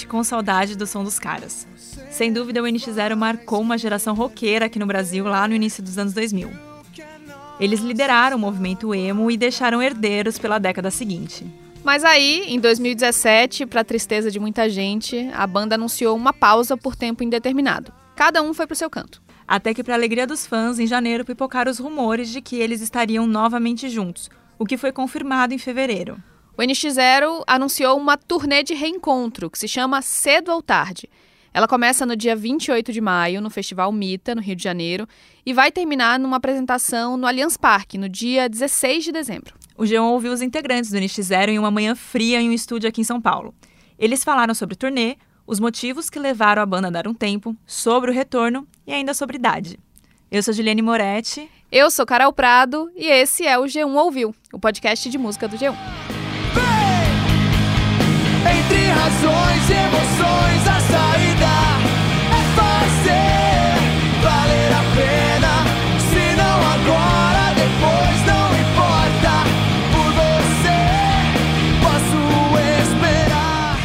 Gente com saudade do som dos caras. Sem dúvida, o NX0 marcou uma geração roqueira aqui no Brasil lá no início dos anos 2000. Eles lideraram o movimento emo e deixaram herdeiros pela década seguinte. Mas aí, em 2017, para tristeza de muita gente, a banda anunciou uma pausa por tempo indeterminado. Cada um foi pro seu canto. Até que, para alegria dos fãs, em janeiro pipocaram os rumores de que eles estariam novamente juntos, o que foi confirmado em fevereiro. O NX0 anunciou uma turnê de reencontro que se chama Cedo ou Tarde. Ela começa no dia 28 de maio, no Festival Mita, no Rio de Janeiro, e vai terminar numa apresentação no Allianz Parque, no dia 16 de dezembro. O G1 ouviu os integrantes do NX0 em uma manhã fria em um estúdio aqui em São Paulo. Eles falaram sobre o turnê, os motivos que levaram a banda a dar um tempo, sobre o retorno e ainda sobre idade. Eu sou Juliane Moretti. Eu sou Carol Prado e esse é o G1 Ouviu, o podcast de música do G1. Entre razões e emoções, a saída é fazer valer a pena. Se não agora, depois não importa. Por você, posso esperar.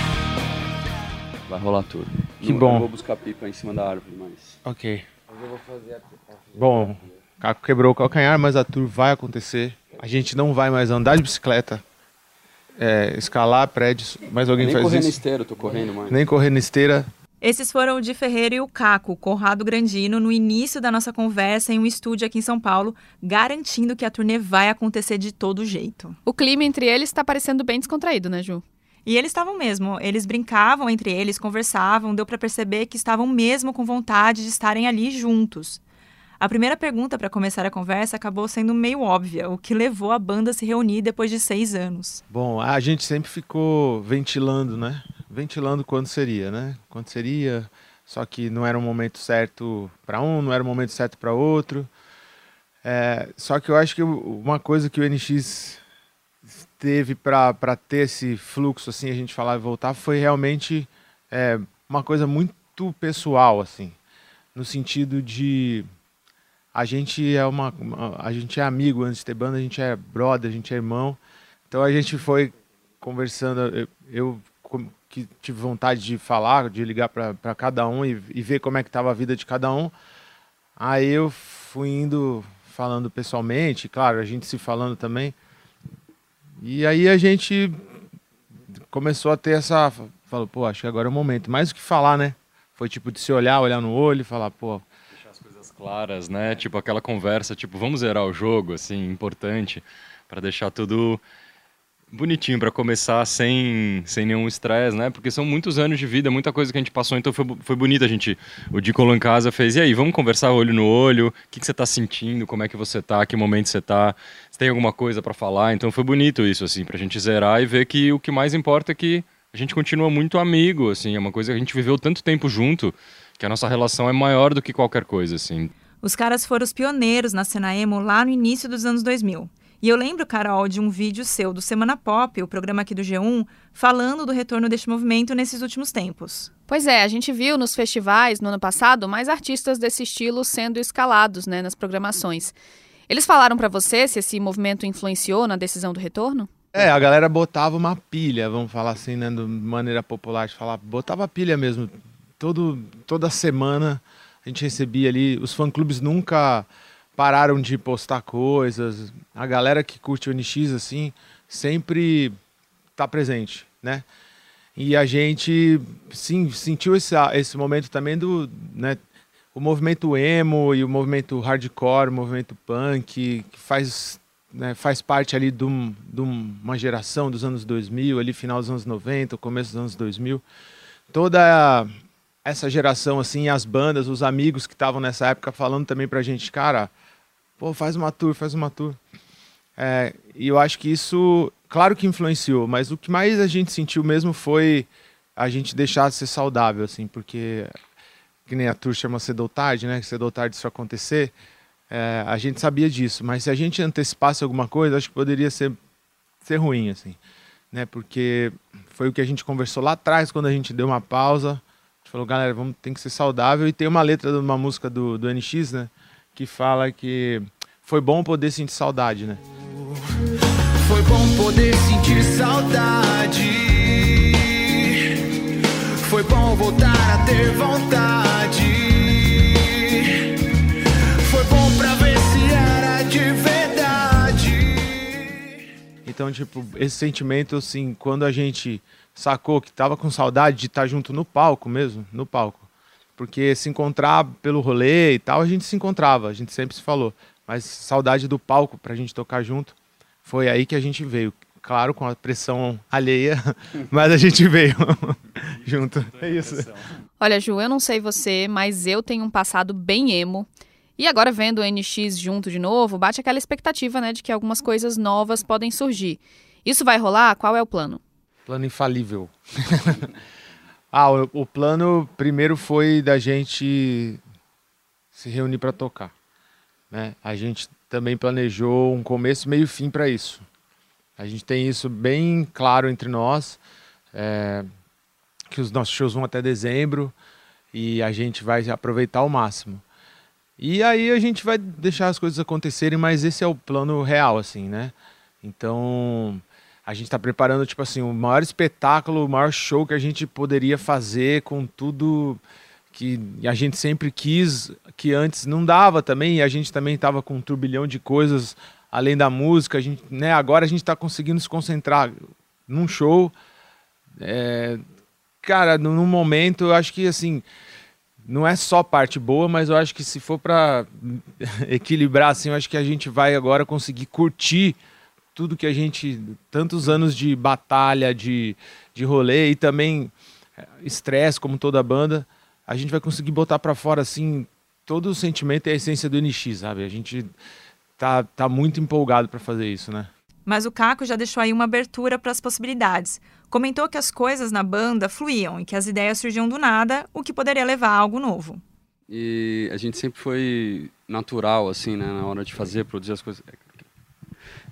Vai rolar tudo. Que Não- bom. Eu vou buscar pipa em cima da árvore, mas. Ok. Bom, o Caco quebrou o calcanhar, mas a tour vai acontecer. A gente não vai mais andar de bicicleta, é, escalar prédios. Mais alguém Nem faz isso? esteiro, eu tô correndo mais. Nem correr na esteira. Esses foram o Di Ferreira e o Caco, o Conrado Grandino, no início da nossa conversa em um estúdio aqui em São Paulo, garantindo que a turnê vai acontecer de todo jeito. O clima entre eles está parecendo bem descontraído, né, Ju? E eles estavam mesmo, eles brincavam entre eles, conversavam, deu para perceber que estavam mesmo com vontade de estarem ali juntos. A primeira pergunta para começar a conversa acabou sendo meio óbvia, o que levou a banda a se reunir depois de seis anos. Bom, a gente sempre ficou ventilando, né? Ventilando quando seria, né? Quando seria, só que não era o momento certo para um, não era o momento certo para outro. É, só que eu acho que uma coisa que o NX teve para ter esse fluxo, assim, a gente falar e voltar, foi realmente é, uma coisa muito pessoal, assim, no sentido de a gente é uma, a gente é amigo antes de ter banda, a gente é brother, a gente é irmão. Então a gente foi conversando, eu, eu que tive vontade de falar, de ligar para cada um e, e ver como é que estava a vida de cada um. Aí eu fui indo falando pessoalmente, claro, a gente se falando também. E aí a gente começou a ter essa. Falou, pô, acho que agora é o momento. Mais do que falar, né? Foi tipo de se olhar, olhar no olho e falar, pô, claras, né? Tipo aquela conversa, tipo, vamos zerar o jogo, assim, importante, para deixar tudo bonitinho para começar sem, sem nenhum estresse, né? Porque são muitos anos de vida, muita coisa que a gente passou, então foi, foi bonito a gente. O Di colou em casa, fez, e aí, vamos conversar olho no olho, o que, que você tá sentindo, como é que você tá, que momento você tá, se tem alguma coisa para falar, então foi bonito isso, assim, pra gente zerar e ver que o que mais importa é que a gente continua muito amigo, assim, é uma coisa que a gente viveu tanto tempo junto, que a nossa relação é maior do que qualquer coisa, assim. Os caras foram os pioneiros na cena emo lá no início dos anos 2000. E eu lembro, Carol, de um vídeo seu do Semana Pop, o programa aqui do G1, falando do retorno deste movimento nesses últimos tempos. Pois é, a gente viu nos festivais no ano passado mais artistas desse estilo sendo escalados né, nas programações. Eles falaram pra você se esse movimento influenciou na decisão do retorno? É, a galera botava uma pilha, vamos falar assim, né, de maneira popular de falar, botava pilha mesmo. Todo, toda semana a gente recebia ali, os fã-clubes nunca pararam de postar coisas. A galera que curte o NX, assim, sempre tá presente, né? E a gente sim, sentiu esse, esse momento também do, né, o movimento emo e o movimento hardcore, o movimento punk, que faz, né, faz parte ali de, um, de uma geração dos anos 2000, ali final dos anos 90, começo dos anos 2000. Toda essa geração, assim, as bandas, os amigos que estavam nessa época falando também pra gente, cara, pô, faz uma tour, faz uma tour. É, e eu acho que isso, claro que influenciou, mas o que mais a gente sentiu mesmo foi a gente deixar de ser saudável, assim, porque que nem a tour chama cedo ou tarde, né? Cedo ou tarde isso acontecer. É, a gente sabia disso, mas se a gente antecipasse alguma coisa, acho que poderia ser, ser ruim, assim, né? Porque foi o que a gente conversou lá atrás, quando a gente deu uma pausa. Falou, galera, vamos, tem que ser saudável. E tem uma letra de uma música do, do NX, né? Que fala que foi bom poder sentir saudade, né? Foi bom poder sentir saudade. Foi bom voltar a ter vontade. Foi bom pra ver se era de verdade. Então, tipo, esse sentimento, assim, quando a gente sacou que tava com saudade de estar junto no palco mesmo, no palco. Porque se encontrar pelo rolê e tal, a gente se encontrava, a gente sempre se falou. Mas saudade do palco pra gente tocar junto, foi aí que a gente veio. Claro, com a pressão alheia, mas a gente veio junto. É isso. Olha, Ju, eu não sei você, mas eu tenho um passado bem emo. E agora vendo o NX junto de novo, bate aquela expectativa, né, de que algumas coisas novas podem surgir. Isso vai rolar? Qual é o plano? Plano infalível. ah, o, o plano primeiro foi da gente se reunir para tocar. Né? A gente também planejou um começo, meio e fim para isso. A gente tem isso bem claro entre nós, é, que os nossos shows vão até dezembro e a gente vai aproveitar ao máximo. E aí a gente vai deixar as coisas acontecerem, mas esse é o plano real, assim, né? Então a gente está preparando, tipo assim, o maior espetáculo, o maior show que a gente poderia fazer com tudo que a gente sempre quis, que antes não dava também, e a gente também estava com um turbilhão de coisas além da música. A gente, né, agora a gente está conseguindo se concentrar num show. É, cara, num momento, eu acho que assim, não é só parte boa, mas eu acho que se for para equilibrar, assim, eu acho que a gente vai agora conseguir curtir tudo que a gente, tantos anos de batalha, de, de rolê e também é, estresse, como toda banda, a gente vai conseguir botar para fora, assim, todo o sentimento e a essência do NX, sabe? A gente tá, tá muito empolgado para fazer isso, né? Mas o Caco já deixou aí uma abertura para as possibilidades. Comentou que as coisas na banda fluíam e que as ideias surgiam do nada, o que poderia levar a algo novo. E a gente sempre foi natural, assim, né? Na hora de fazer, produzir as coisas.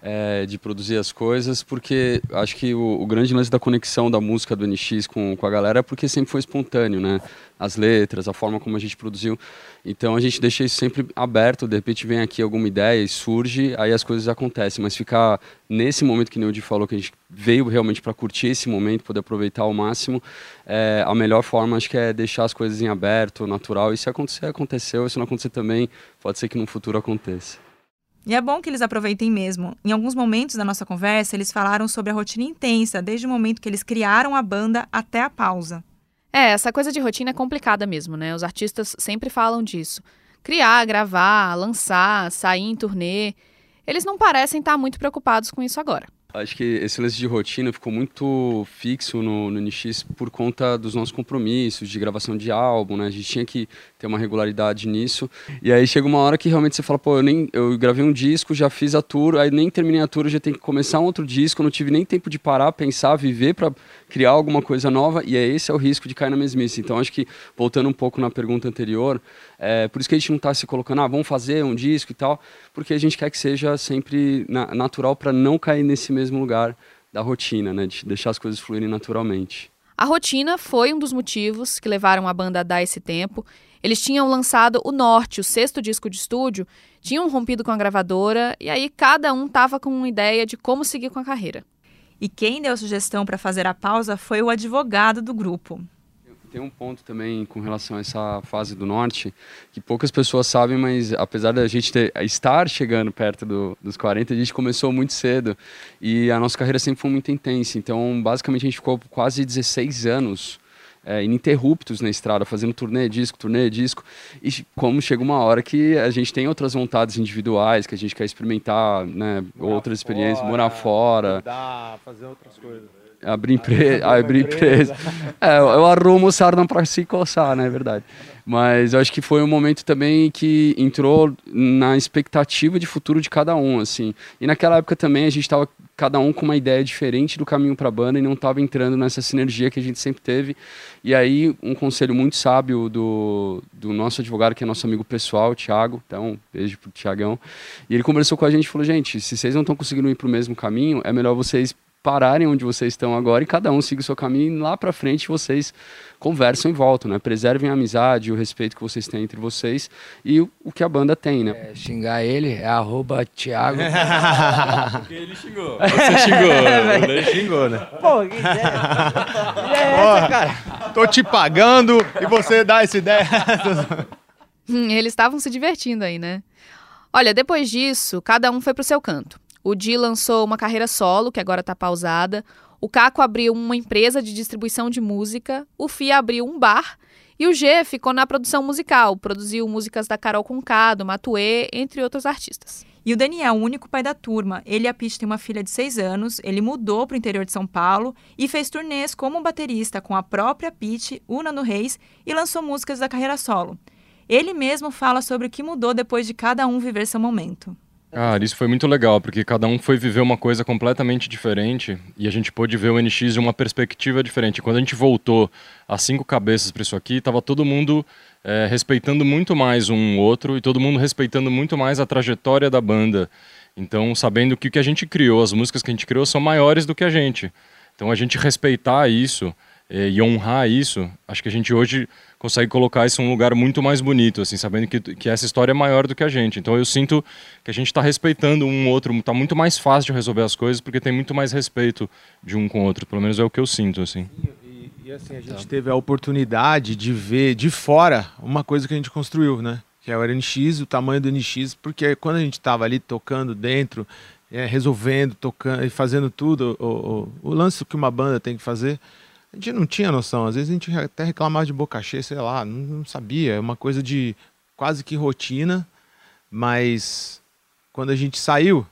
É, de produzir as coisas, porque acho que o, o, grande lance da conexão da música do NX com, com a galera é porque sempre foi espontâneo, né? As letras, a forma como a gente produziu. Então a gente deixa isso sempre aberto, de repente vem aqui alguma ideia e surge, aí as coisas acontecem. Mas ficar nesse momento que o Neudi falou, que a gente veio realmente para curtir esse momento, poder aproveitar ao máximo, é, a melhor forma acho que é deixar as coisas em aberto, natural. E se acontecer, aconteceu. Se não acontecer também, pode ser que no futuro aconteça. E é bom que eles aproveitem mesmo. Em alguns momentos da nossa conversa, eles falaram sobre a rotina intensa, desde o momento que eles criaram a banda até a pausa. É, essa coisa de rotina é complicada mesmo, né? Os artistas sempre falam disso. Criar, gravar, lançar, sair em turnê. Eles não parecem estar muito preocupados com isso agora. Acho que esse lance de rotina ficou muito fixo no, no NX por conta dos nossos compromissos, de gravação de álbum, né? A gente tinha que ter uma regularidade nisso. E aí chega uma hora que realmente você fala, pô, eu, nem, eu gravei um disco, já fiz a tour, aí nem terminei a tour, já tem que começar um outro disco, não tive nem tempo de parar, pensar, viver para criar alguma coisa nova, e é esse é o risco de cair na mesmice. Então acho que, voltando um pouco na pergunta anterior, é, por isso que a gente não está se colocando, ah, vamos fazer um disco e tal, porque a gente quer que seja sempre na, natural para não cair nesse mesmo lugar da rotina, né? De deixar as coisas fluírem naturalmente. A rotina foi um dos motivos que levaram a banda a dar esse tempo. Eles tinham lançado o Norte, o sexto disco de estúdio, tinham rompido com a gravadora e aí cada um tava com uma ideia de como seguir com a carreira. E quem deu sugestão para fazer a pausa foi o advogado do grupo tem um ponto também com relação a essa fase do norte que poucas pessoas sabem, mas apesar da gente ter, estar chegando perto do, dos 40, a gente começou muito cedo e a nossa carreira sempre foi muito intensa. Então, basicamente, a gente ficou quase 16 anos é, ininterruptos na estrada, fazendo turnê, disco, turnê, disco. E como chega uma hora que a gente tem outras vontades individuais, que a gente quer experimentar né, outras experiências, morar fora. Mudar, fazer outras coisas. Abrir empresa. abrir empresa. É, eu arrumo sarna para se coçar, né? É verdade. Mas eu acho que foi um momento também que entrou na expectativa de futuro de cada um, assim. E naquela época também a gente estava cada um com uma ideia diferente do caminho para a banda e não estava entrando nessa sinergia que a gente sempre teve. E aí, um conselho muito sábio do, do nosso advogado, que é nosso amigo pessoal, o Thiago, então, beijo pro Thiagão. E ele conversou com a gente e falou: gente, se vocês não estão conseguindo ir para o mesmo caminho, é melhor vocês pararem onde vocês estão agora e cada um siga o seu caminho e lá para frente vocês conversam e voltam, né? Preservem a amizade, o respeito que vocês têm entre vocês e o, o que a banda tem, né? É, xingar ele é arroba Thiago. Porque ele xingou. Você xingou. Ele xingou, né? Pô, que ideia. é essa, cara? Tô te pagando e você dá essa ideia. Hum, Eles estavam se divertindo aí, né? Olha, depois disso, cada um foi pro seu canto. O Di lançou uma carreira solo, que agora tá pausada. O Caco abriu uma empresa de distribuição de música. O Fia abriu um bar. E o G ficou na produção musical, produziu músicas da Carol Conká, do Matuê, entre outros artistas. E o Daniel, o único pai da turma, ele e a Pete têm uma filha de 6 anos, ele mudou para o interior de São Paulo e fez turnês como baterista com a própria Pete, o Nando Reis, e lançou músicas da carreira solo. Ele mesmo fala sobre o que mudou depois de cada um viver seu momento. Cara, isso foi muito legal, porque cada um foi viver uma coisa completamente diferente e a gente pôde ver o NX de uma perspectiva diferente. Quando a gente voltou a cinco cabeças para isso aqui, tava todo mundo é, respeitando muito mais um outro e todo mundo respeitando muito mais a trajetória da banda. Então, sabendo que o que a gente criou, as músicas que a gente criou são maiores do que a gente. Então, a gente respeitar isso e honrar isso, acho que a gente hoje consegue colocar isso em um lugar muito mais bonito, assim, sabendo que, que essa história é maior do que a gente. Então eu sinto que a gente está respeitando um outro, está muito mais fácil de resolver as coisas porque tem muito mais respeito de um com o outro. Pelo menos é o que eu sinto, assim. E, e assim, a gente teve a oportunidade de ver de fora uma coisa que a gente construiu, né? Que é o NX, o tamanho do NX, porque quando a gente estava ali tocando dentro, é, resolvendo, tocando e fazendo tudo, o, o, o lance que uma banda tem que fazer, a gente não tinha noção. Às vezes a gente até reclamava de boca cheia, sei lá, não, não sabia. É uma coisa de quase que rotina, mas quando a gente saiu,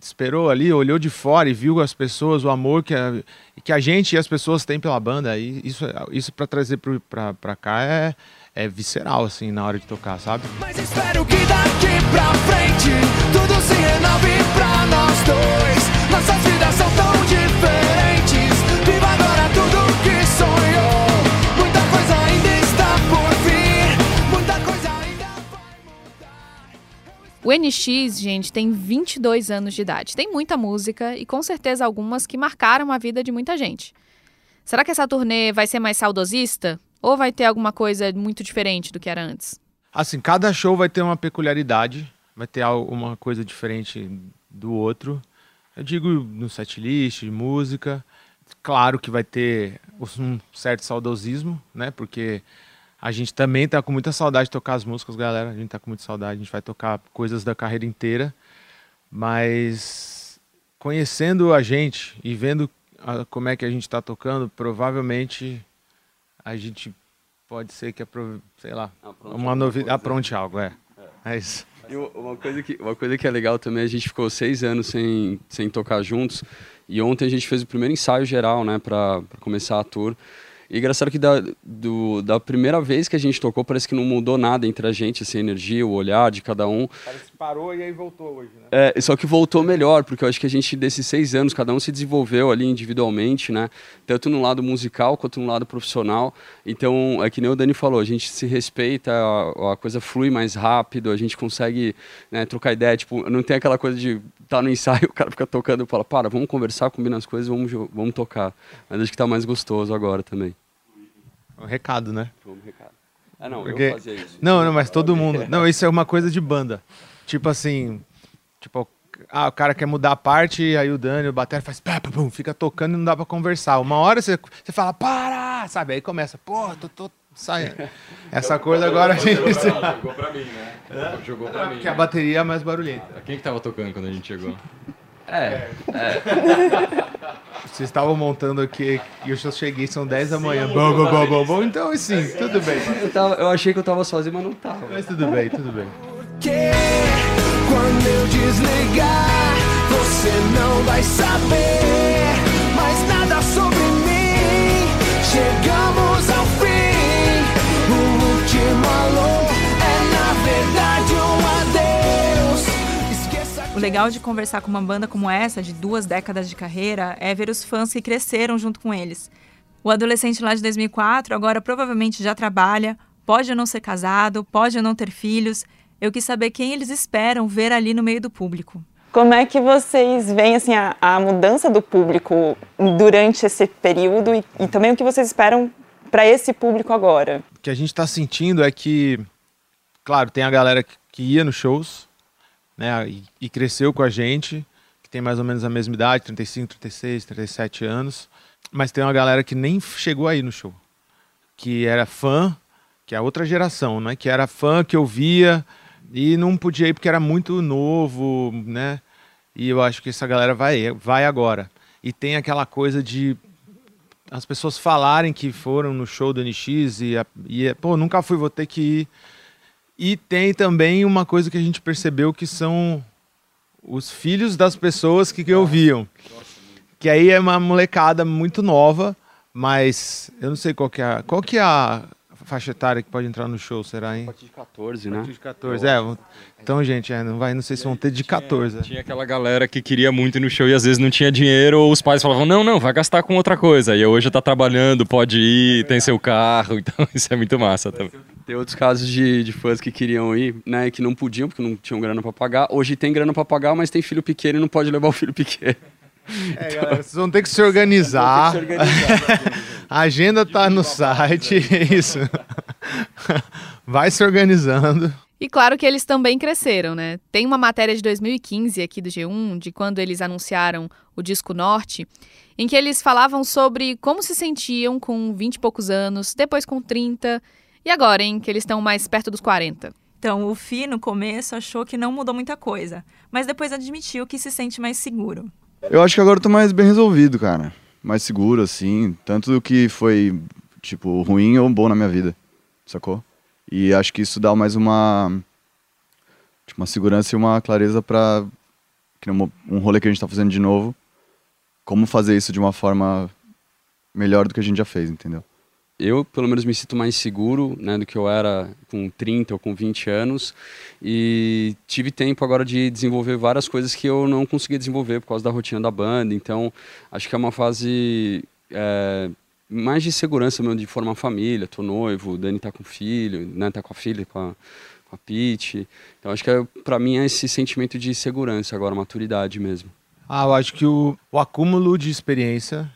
esperou ali, olhou de fora e viu as pessoas, o amor que a, que a gente e as pessoas têm pela banda. E isso, isso para trazer pra cá é, é visceral, assim, na hora de tocar, sabe? Mas espero que daqui pra frente tudo se renove pra nós dois. O NX, gente, tem 22 anos de idade. Tem muita música e com certeza algumas que marcaram a vida de muita gente. Será que essa turnê vai ser mais saudosista? Ou vai ter alguma coisa muito diferente do que era antes? Assim, cada show vai ter uma peculiaridade, vai ter al- uma coisa diferente do outro. Eu digo no setlist, música. Claro que vai ter um certo saudosismo, né? Porque a gente também tá com muita saudade de tocar as músicas, galera. A gente tá com muita saudade, a gente vai tocar coisas da carreira inteira. Mas conhecendo a gente e vendo a- como é que a gente tá tocando, provavelmente a gente pode ser que, aprove- sei lá, uma novidade, apronte algo, é. É isso. E uma coisa, que, uma coisa que é legal também, a gente ficou seis anos sem, sem tocar juntos. E ontem a gente fez o primeiro ensaio geral, né, pra começar a tour. E engraçado que da, do, da primeira vez que a gente tocou, parece que não mudou nada entre a gente, assim, a energia, o olhar de cada um. Parece que parou e aí voltou hoje, né? É, só que voltou melhor, porque eu acho que a gente, desses seis anos, cada um se desenvolveu ali individualmente, né? Tanto no lado musical quanto no lado profissional. Então, é que nem o Dani falou, a gente se respeita, a, a coisa flui mais rápido, a gente consegue né, trocar ideia. Tipo, não tem aquela coisa de estar tá no ensaio, o cara fica tocando e fala, para, vamos conversar, combina as coisas, vamos, vamos tocar. Mas acho que tá mais gostoso agora também. Um recado, né? Vamos, recado. Ah, não, Porque- eu fazia isso. Não, não, mas todo mundo. Não, isso é uma coisa de banda. Tipo assim, tipo, ah, o cara quer mudar a parte, aí o Dani, o Batera faz pá, pá, pum, fica tocando e não dá pra conversar. Uma hora você, você fala, para! Sabe? Aí começa, pô, tô, tô saindo. Essa coisa agora a gente. Jogou pra mim, né? Jogou pra mim. Porque a bateria é mais barulhenta. Quem que tava tocando quando a gente chegou? É. é. Vocês estavam montando aqui e eu cheguei, são 10 da manhã. Bom, bom, bom, bom, bom. Então, assim, tudo bem. Eu, tava, eu achei que eu tava sozinho, mas não tava. Mas tudo bem, tudo bem. Porque quando eu desligar, você não vai saber mais nada sobre mim. Chegamos ao fim, o último alô. Legal de conversar com uma banda como essa, de duas décadas de carreira, é ver os fãs que cresceram junto com eles. O adolescente lá de 2004 agora provavelmente já trabalha, pode não ser casado, pode não ter filhos. Eu quis saber quem eles esperam ver ali no meio do público. Como é que vocês veem assim, a, a mudança do público durante esse período e, e também o que vocês esperam para esse público agora? O que a gente está sentindo é que, claro, tem a galera que ia nos shows, né, e, e cresceu com a gente, que tem mais ou menos a mesma idade, 35, 36, 37 anos, mas tem uma galera que nem chegou aí no show, que era fã, que é outra geração, né, que era fã, que eu via e não podia ir porque era muito novo, né, e eu acho que essa galera vai, vai agora. E tem aquela coisa de as pessoas falarem que foram no show do NX e, e pô, nunca fui, vou ter que ir. E tem também uma coisa que a gente percebeu que são os filhos das pessoas que, que ouviam. Que aí é uma molecada muito nova, mas eu não sei qual que é, qual que é a faixa etária que pode entrar no show, será, hein? A partir de 14, né? A partir de 14, é. vão- Então, gente, é, não, vai, não sei se vão ter de 14. é. Tinha aquela galera que queria muito ir no show e às vezes não tinha dinheiro, ou os pais falavam, não, não, vai gastar com outra coisa. E hoje tá trabalhando, pode ir, tem seu carro, então isso é muito massa também. Tem outros casos de, de fãs que queriam ir, né, e que não podiam porque não tinham grana pra pagar. Hoje tem grana pra pagar, mas tem filho pequeno e não pode levar o filho pequeno. É, galera, vocês vão ter que se organizar. A agenda tá no site, é isso. Vai se organizando. E claro que eles também cresceram, né? Tem uma matéria de 2015 aqui do G1, de quando eles anunciaram o disco Norte, em que eles falavam sobre como se sentiam com 20 e poucos anos, depois com 30, e agora, hein, que eles estão mais perto dos 40. Então, o Fi, no começo, achou que não mudou muita coisa, mas depois admitiu que se sente mais seguro. Eu acho que agora eu tô mais bem resolvido, cara. Mais seguro, assim. Tanto do que foi, tipo, ruim ou bom na minha vida. Sacou? E acho que isso dá mais uma. Tipo, uma segurança e uma clareza pra. Um rolê que a gente tá fazendo de novo. Como fazer isso de uma forma melhor do que a gente já fez, entendeu? Eu, pelo menos, me sinto mais seguro né, do que eu era com 30 ou com 20 anos. E tive tempo agora de desenvolver várias coisas que eu não conseguia desenvolver por causa da rotina da banda. Então, acho que é uma fase é, mais de segurança mesmo, de formar família. Tô noivo, o Dani tá com filho, né, tá com a filha, com a, com a Pete. Então, acho que é, para mim é esse sentimento de segurança agora, maturidade mesmo. Ah, eu acho que o, o acúmulo de experiência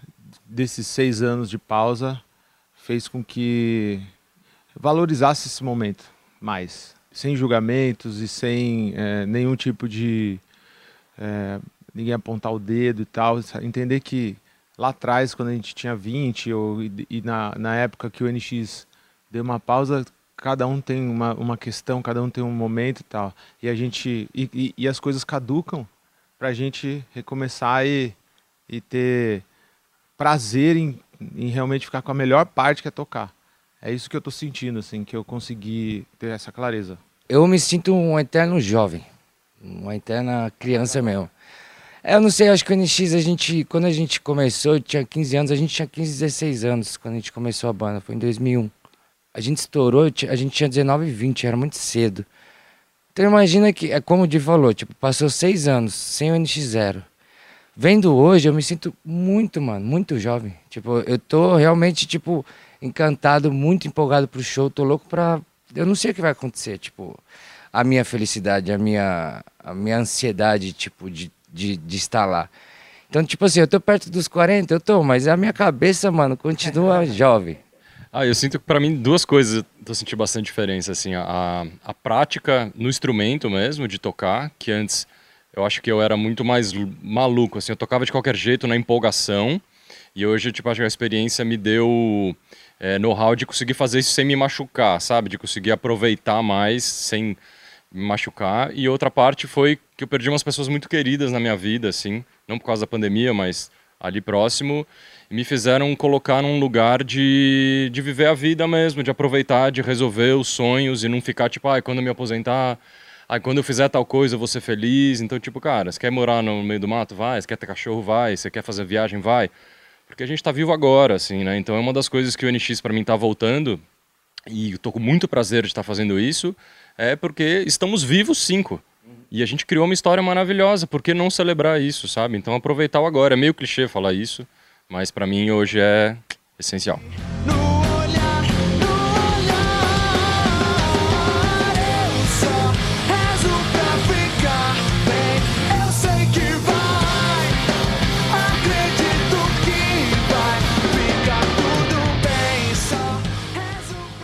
desses seis anos de pausa fez com que valorizasse esse momento mais, sem julgamentos e sem eh, nenhum tipo de eh, ninguém apontar o dedo e tal, entender que lá atrás, quando a gente tinha 20 ou, e, e na, na época que o NX deu uma pausa, cada um tem uma, uma questão, cada um tem um momento e tal, e a gente e, e- e as coisas caducam para a gente recomeçar e, e ter prazer em, em realmente ficar com a melhor parte que é tocar. É isso que eu tô sentindo, assim, que eu consegui ter essa clareza. Eu me sinto um eterno jovem, uma eterna criança mesmo. É, Eu não sei, acho que o NX, a gente, quando a gente começou, eu tinha 15 anos, a gente tinha 15, 16 anos quando a gente começou a banda, foi em 2001. A gente estourou, a gente tinha 19 e 20, era muito cedo. Então imagina que, é como o Di falou, tipo, passou seis anos sem o NX0. Vendo hoje, eu me sinto muito, mano, muito jovem. Tipo, eu tô realmente, tipo, encantado, muito empolgado pro show, tô louco pra... Eu não sei o que vai acontecer, tipo, a minha felicidade, a minha, a minha ansiedade, tipo, de, de, de estar lá. Então, tipo assim, eu tô perto dos 40, eu tô, mas a minha cabeça, mano, continua jovem. Ah, eu sinto que pra mim duas coisas eu tô sentindo bastante diferença, assim, a, a prática no instrumento mesmo, de tocar, que antes eu acho que eu era muito mais maluco, assim, eu tocava de qualquer jeito, na empolgação, e hoje, tipo, acho que a experiência me deu é, know-how de conseguir fazer isso sem me machucar, sabe? De conseguir aproveitar mais sem me machucar. E outra parte foi que eu perdi umas pessoas muito queridas na minha vida, assim, não por causa da pandemia, mas ali próximo, e me fizeram colocar num lugar de, de viver a vida mesmo, de aproveitar, de resolver os sonhos e não ficar tipo, ai, quando eu me aposentar, ai, quando eu fizer tal coisa eu vou ser feliz. Então, tipo, cara, você quer morar no meio do mato? Vai. Você quer ter cachorro? Vai. Você quer fazer viagem? Vai. Porque a gente tá vivo agora, assim, né? Então é uma das coisas que o NX para mim tá voltando, e eu tô com muito prazer de estar fazendo isso, é porque estamos vivos cinco. E a gente criou uma história maravilhosa, por que não celebrar isso, sabe? Então aproveitar o agora. É meio clichê falar isso, mas para mim hoje é essencial. No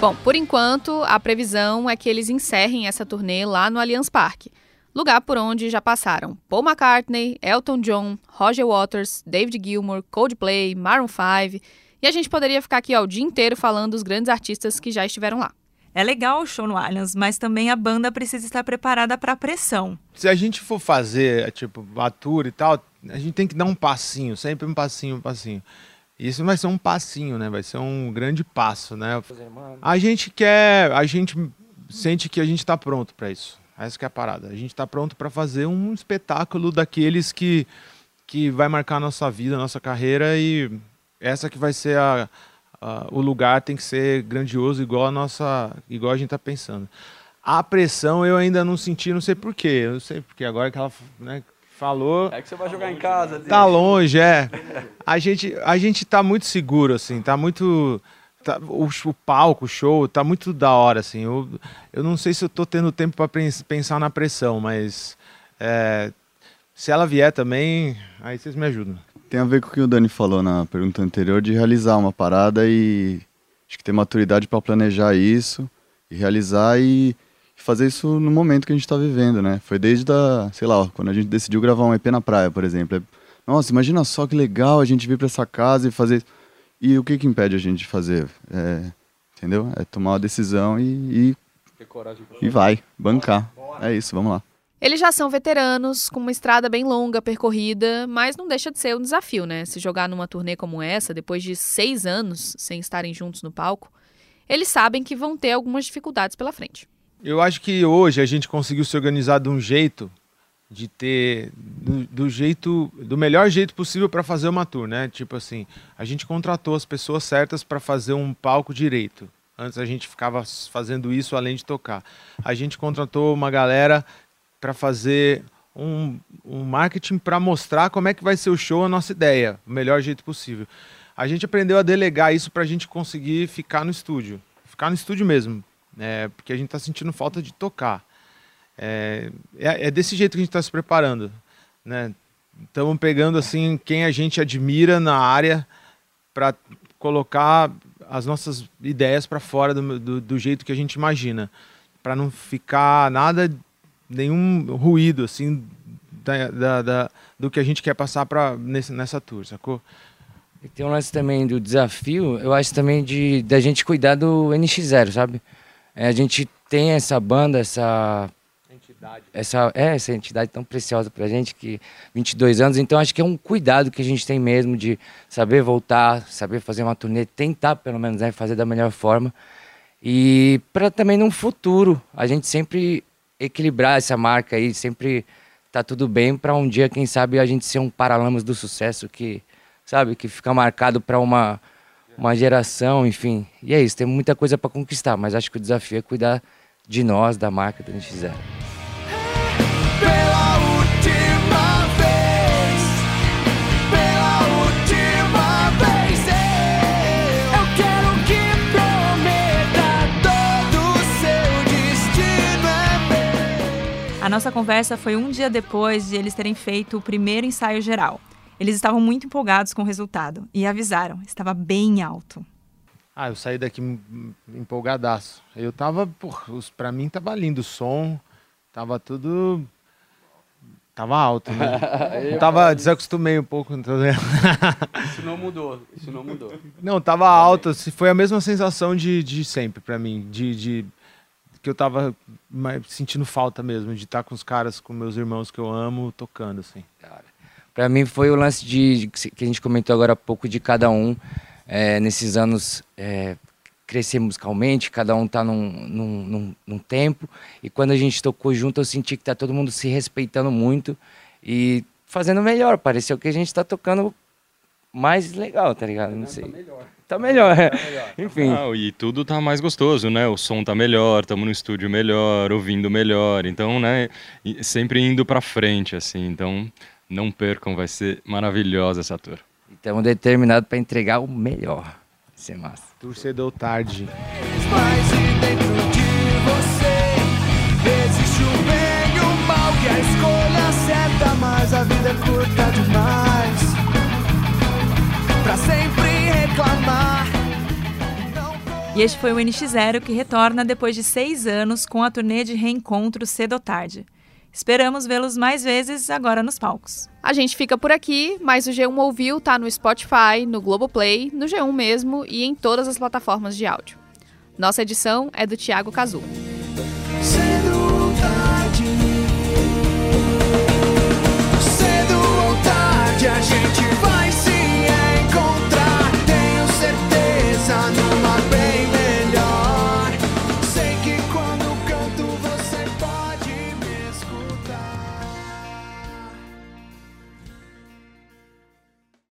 Bom, por enquanto, a previsão é que eles encerrem essa turnê lá no Allianz Parque. Lugar por onde já passaram Paul McCartney, Elton John, Roger Waters, David Gilmour, Coldplay, Maroon 5. E a gente poderia ficar aqui ó, o dia inteiro falando dos grandes artistas que já estiveram lá. É legal o show no Allianz, mas também a banda precisa estar preparada para a pressão. Se a gente for fazer, tipo, a tour e tal, a gente tem que dar um passinho, sempre um passinho, um passinho. Isso vai ser um passinho, né? Vai ser um grande passo, né? A gente quer, a gente sente que a gente está pronto para isso. Essa que é a parada. A gente está pronto para fazer um espetáculo daqueles que que vai marcar a nossa vida, a nossa carreira e essa que vai ser a, a- o lugar tem que ser grandioso igual a nossa, igual a gente está pensando. A pressão eu ainda não senti, não sei porquê. Eu não sei porque agora que ela né, falou, É que você vai jogar em casa. Tá longe, é. A gente, a gente tá muito seguro, assim, tá muito. tá- o, o palco, o show, tá muito da hora, assim. Eu, eu não sei se eu tô tendo tempo para pensar na pressão, mas. é, se ela vier também, aí vocês me ajudam. Tem a ver com o que o Dani falou na pergunta anterior de realizar uma parada e acho que ter maturidade para planejar isso e realizar e fazer isso no momento que a gente está vivendo, né? Foi desde a, sei lá, quando a gente decidiu gravar um EP na praia, por exemplo. É, Nossa, imagina só que legal a gente vir para essa casa e fazer. E o que que impede a gente de fazer? É, entendeu? É tomar uma decisão e, e, Ter coragem pra e vai, bancar. É isso, vamos lá. Eles já são veteranos, com uma estrada bem longa percorrida, mas não deixa de ser um desafio, né? Se jogar numa turnê como essa, depois de seis anos sem estarem juntos no palco, eles sabem que vão ter algumas dificuldades pela frente. Eu acho que hoje a gente conseguiu se organizar de um jeito de ter do, do jeito do melhor jeito possível para fazer uma tour, né? Tipo assim, a gente contratou as pessoas certas para fazer um palco direito. Antes a gente ficava fazendo isso além de tocar. A gente contratou uma galera para fazer um, um marketing para mostrar como é que vai ser o show, a nossa ideia, o melhor jeito possível. A gente aprendeu a delegar isso para a gente conseguir ficar no estúdio, ficar no estúdio mesmo, né? Porque a gente está sentindo falta de tocar. É, é, é desse jeito que a gente está se preparando, né? Estamos pegando assim quem a gente admira na área para colocar as nossas ideias para fora do, do, do jeito que a gente imagina, para não ficar nada, nenhum ruído assim da, da, da- do que a gente quer passar para nessa tour, sacou? E tem um lance também do desafio, eu acho também de da gente cuidar do NX0, sabe? É, a gente tem essa banda, essa essa é essa entidade tão preciosa pra gente que 22 anos, então acho que é um cuidado que a gente tem mesmo de saber voltar, saber fazer uma turnê, tentar pelo menos né, fazer da melhor forma. E para também no futuro a gente sempre equilibrar essa marca aí, sempre tá tudo bem para um dia quem sabe a gente ser um paralamas do sucesso que sabe, que fica marcado para uma, uma geração, enfim. E é isso, tem muita coisa para conquistar, mas acho que o desafio é cuidar de nós, da marca do NX0. Pela última vez, pela última vez, eu quero que prometa todo o seu destino é meu. A nossa conversa foi um dia depois de eles terem feito o primeiro ensaio geral. Eles estavam muito empolgados com o resultado e avisaram, estava bem alto. Ah, eu saí daqui em- em- empolgadaço. Eu tava, pra mim tava lindo o som, tava tudo. Tava alto, né? Eu tava, desacostumei um pouco. Então, né? Isso não mudou, isso não mudou. Não, tava alto, se- foi a mesma sensação de, de sempre pra mim, de, de que eu tava sentindo falta mesmo, de estar com os caras, com meus irmãos que eu amo, tocando, assim. Para mim foi o lance de de que a gente comentou agora há pouco de cada um é, nesses anos é, crescer musicalmente, cada um tá num, num, num, num tempo e quando a gente tocou junto eu senti que tá todo mundo se respeitando muito e fazendo melhor. Pareceu que a gente tá tocando mais legal, tá ligado? Não sei. Tá melhor. Tá melhor. Enfim. Não, e tudo tá mais gostoso, né? O som tá melhor, estamos no estúdio melhor, ouvindo melhor. Então, né, sempre indo pra frente, assim. Então, não percam, vai ser maravilhosa essa tour. Estamos determinados para entregar o melhor. Vai ser massa. Torcedor tarde. Mas dentro de você existe o bem e o mal que a escolha certa, mas a vida é curta demais pra sempre reclamar. E este foi o NX0 que retorna depois de seis anos com a turnê de reencontro cedo ou tarde. Esperamos vê-los mais vezes agora nos palcos. A gente fica por aqui, mas o G1 Ouviu tá no Spotify, no Globoplay, no G1 mesmo e em todas as plataformas de áudio. Nossa edição é do Thiago Cazu. Cedo ou tarde, cedo ou tarde a gente